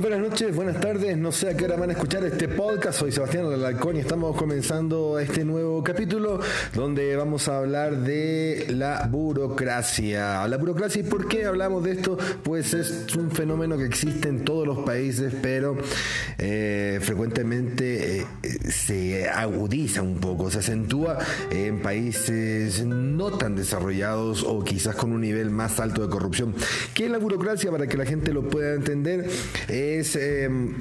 buenas noches, buenas tardes. No sé a qué hora van a escuchar este podcast. Soy Sebastián Alarcón y estamos comenzando este nuevo capítulo donde vamos a hablar de la burocracia. La burocracia, ¿y por qué hablamos de esto? Pues es un fenómeno que existe en todos los países, pero eh, frecuentemente eh, se agudiza un poco, se acentúa en países no tan desarrollados o quizás con un nivel más alto de corrupción. ¿Qué es la burocracia? Para que la gente lo pueda entender es em,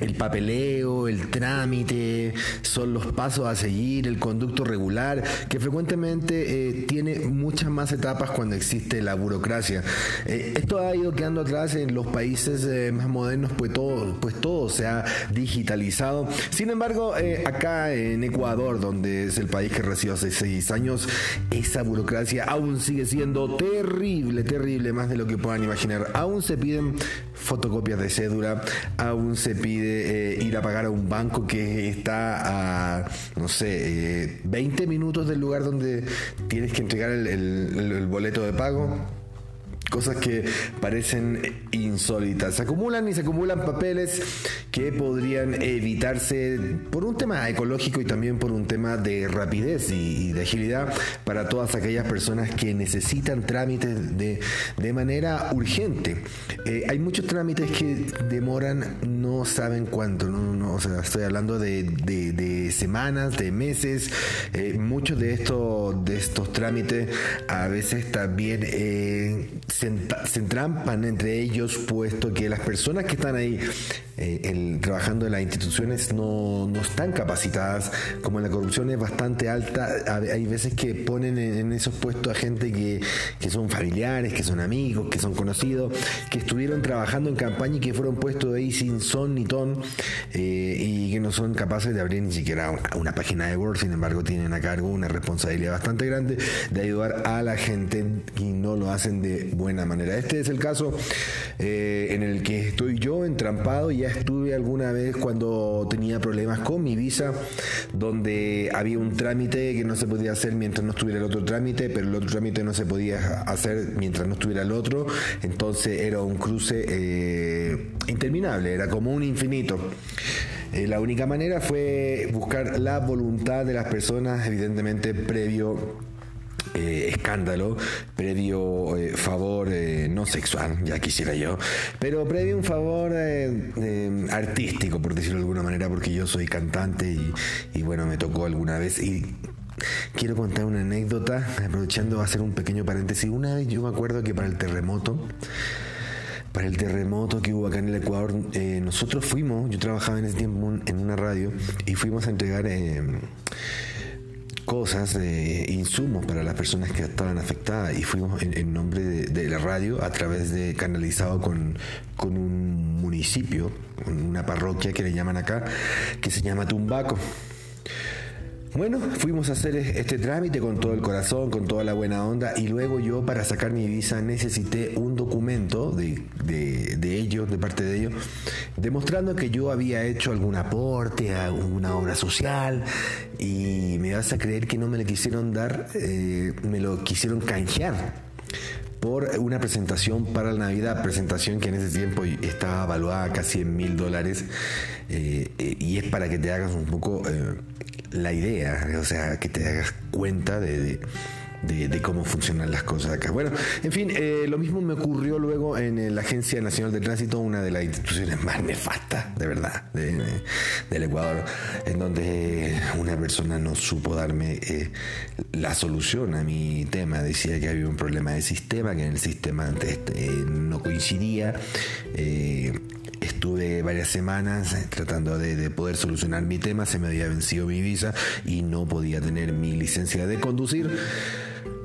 el papeleo, el trámite, son los pasos a seguir, el conducto regular, que frecuentemente eh, tiene muchas más etapas cuando existe la burocracia. Eh, esto ha ido quedando atrás en los países eh, más modernos, pues todo, pues todo se ha digitalizado. Sin embargo, acá en Ecuador, donde es el país que recibió hace seis años, esa burocracia aún sigue siendo terrible, terrible, más de lo que puedan imaginar. Aún se piden fotocopias de cédula, aún se pide eh, ir a pagar a un banco que está a, no sé, 20 eh, minutos del lugar donde tienes que entregar el boleto de pago cosas que parecen insólitas. Se acumulan y se acumulan papeles que podrían evitarse por un tema ecológico y también por un tema de rapidez y, de agilidad para todas aquellas personas que necesitan trámites de, de manera urgente. Eh, hay muchos trámites que demoran, no saben cuánto, no, o sea, estoy hablando de, de, semanas, de meses. Eh, muchos de estos, de estos trámites a veces también eh, se, se entrampan entre ellos, puesto que las personas que están ahí eh, trabajando en las instituciones no, no, están capacitadas, como la corrupción es bastante alta, hay veces que ponen en, esos puestos a gente que, que, son familiares, que son amigos, que son conocidos, que estuvieron trabajando en campaña y que fueron puestos ahí sin son ni ton eh, y que no son capaces de abrir ni siquiera una, una, página de Word, sin embargo tienen a cargo una responsabilidad bastante grande de ayudar a la gente y no lo hacen de buena manera. Este es el caso eh, en el que estoy yo entrampado y estuve alguna vez cuando tenía problemas con mi visa, donde había un trámite que no se podía hacer mientras no estuviera el otro trámite, pero el otro trámite no se podía hacer mientras no estuviera el otro. Entonces era un cruce eh, interminable, era como un infinito. Eh, la única manera fue buscar la voluntad de las personas, evidentemente previo eh, escándalo, previo eh, favor eh, no sexual, ya quisiera yo, pero previo un favor artístico, por decirlo de alguna manera, porque yo soy cantante y, bueno, me tocó alguna vez y Quiero contar una anécdota, aprovechando hacer un pequeño paréntesis. Una vez yo me acuerdo que para el terremoto, para el terremoto que hubo acá en el Ecuador, nosotros fuimos, yo trabajaba en ese tiempo en una radio y fuimos a entregar cosas, eh, insumos para las personas que estaban afectadas y fuimos en, nombre de, la radio a través de canalizado con, con un municipio, una parroquia que le llaman acá, que se llama Tumbaco. Bueno, fuimos a hacer este trámite con todo el corazón, con toda la buena onda y luego yo para sacar mi visa necesité un documento de, ellos, de parte de ellos, demostrando que yo había hecho algún aporte a alguna obra social y me vas a creer que no me le quisieron dar, eh, me lo quisieron canjear por una presentación para la Navidad, presentación que en ese tiempo estaba evaluada casi en mil dólares eh, eh, y es para que te hagas un poco la idea, o sea, que te hagas cuenta de, cómo funcionan las cosas acá. Bueno, en fin, eh, lo mismo me ocurrió luego en la Agencia Nacional de Tránsito, una de las instituciones más nefastas, de verdad, del Ecuador, en donde una persona no supo darme eh, la solución a mi tema. Decía que había un problema de sistema, que en el sistema antes eh, no coincidía. Estuve varias semanas eh, tratando de, poder solucionar mi tema, se me había vencido mi visa y no podía tener mi licencia de conducir.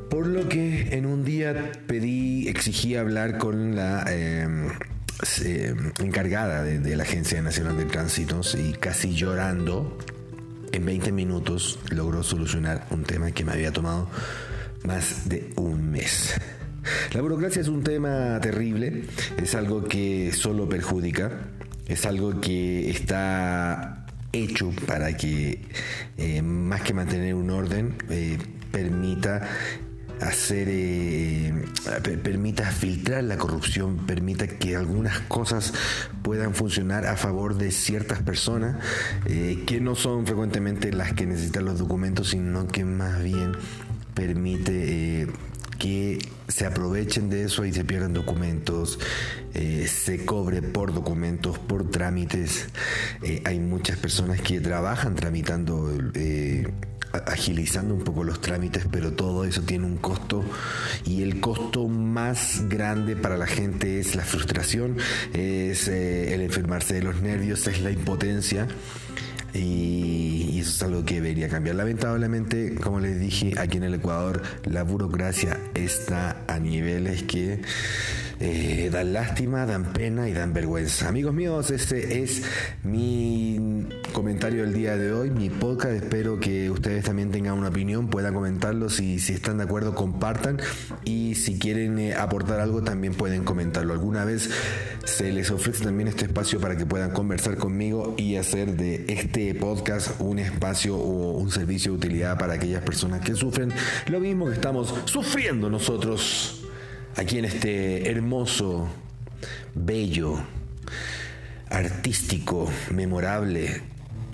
Por lo que en un día pedí, exigí hablar con la em, em, encargada de, de, la Agencia Nacional de Tránsitos y casi llorando, en 20 minutos logró solucionar un tema que me había tomado más de un mes. La burocracia es un tema terrible, es algo que solo perjudica, es algo que está hecho para que, eh, más que mantener un orden, eh, permita hacer, eh, permita filtrar la corrupción, permita que algunas cosas puedan funcionar a favor de ciertas personas que no son frecuentemente las que necesitan los documentos, sino que más bien permite que se aprovechen de eso y se pierdan documentos, eh, se cobre por documentos, por trámites. Eh, hay muchas personas que trabajan tramitando, eh, agilizando un poco los trámites, pero todo eso tiene un costo y el costo más grande para la gente es la frustración, es el enfermarse de los nervios, es la impotencia. Y, eso es algo que debería cambiar. Lamentablemente, como les dije, aquí en el Ecuador la burocracia está a niveles que eh, dan lástima, dan pena y dan vergüenza. Amigos míos, ese es mi comentario del día de hoy, mi podcast. Espero que ustedes también tengan una opinión, puedan comentarlo. Si, si están de acuerdo, compartan. Y si quieren eh, aportar algo, también pueden comentarlo. Alguna vez se les ofrece también este espacio para que puedan conversar conmigo y hacer de podcast un espacio o un servicio de utilidad para aquellas personas que sufren lo mismo que estamos sufriendo nosotros aquí en este hermoso, bello, artístico, memorable,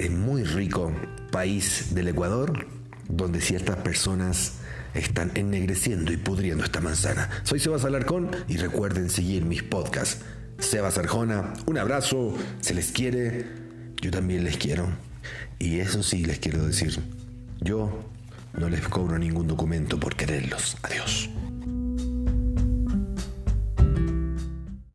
muy rico país del Ecuador, donde ciertas personas están ennegreciendo y pudriendo esta manzana. Soy Sebas Alarcón y recuerden seguir mis podcasts. Sebas Arjona, un abrazo, se les quiere, yo también les quiero. Y eso sí les quiero decir, yo no les cobro ningún documento por quererlos. Adiós.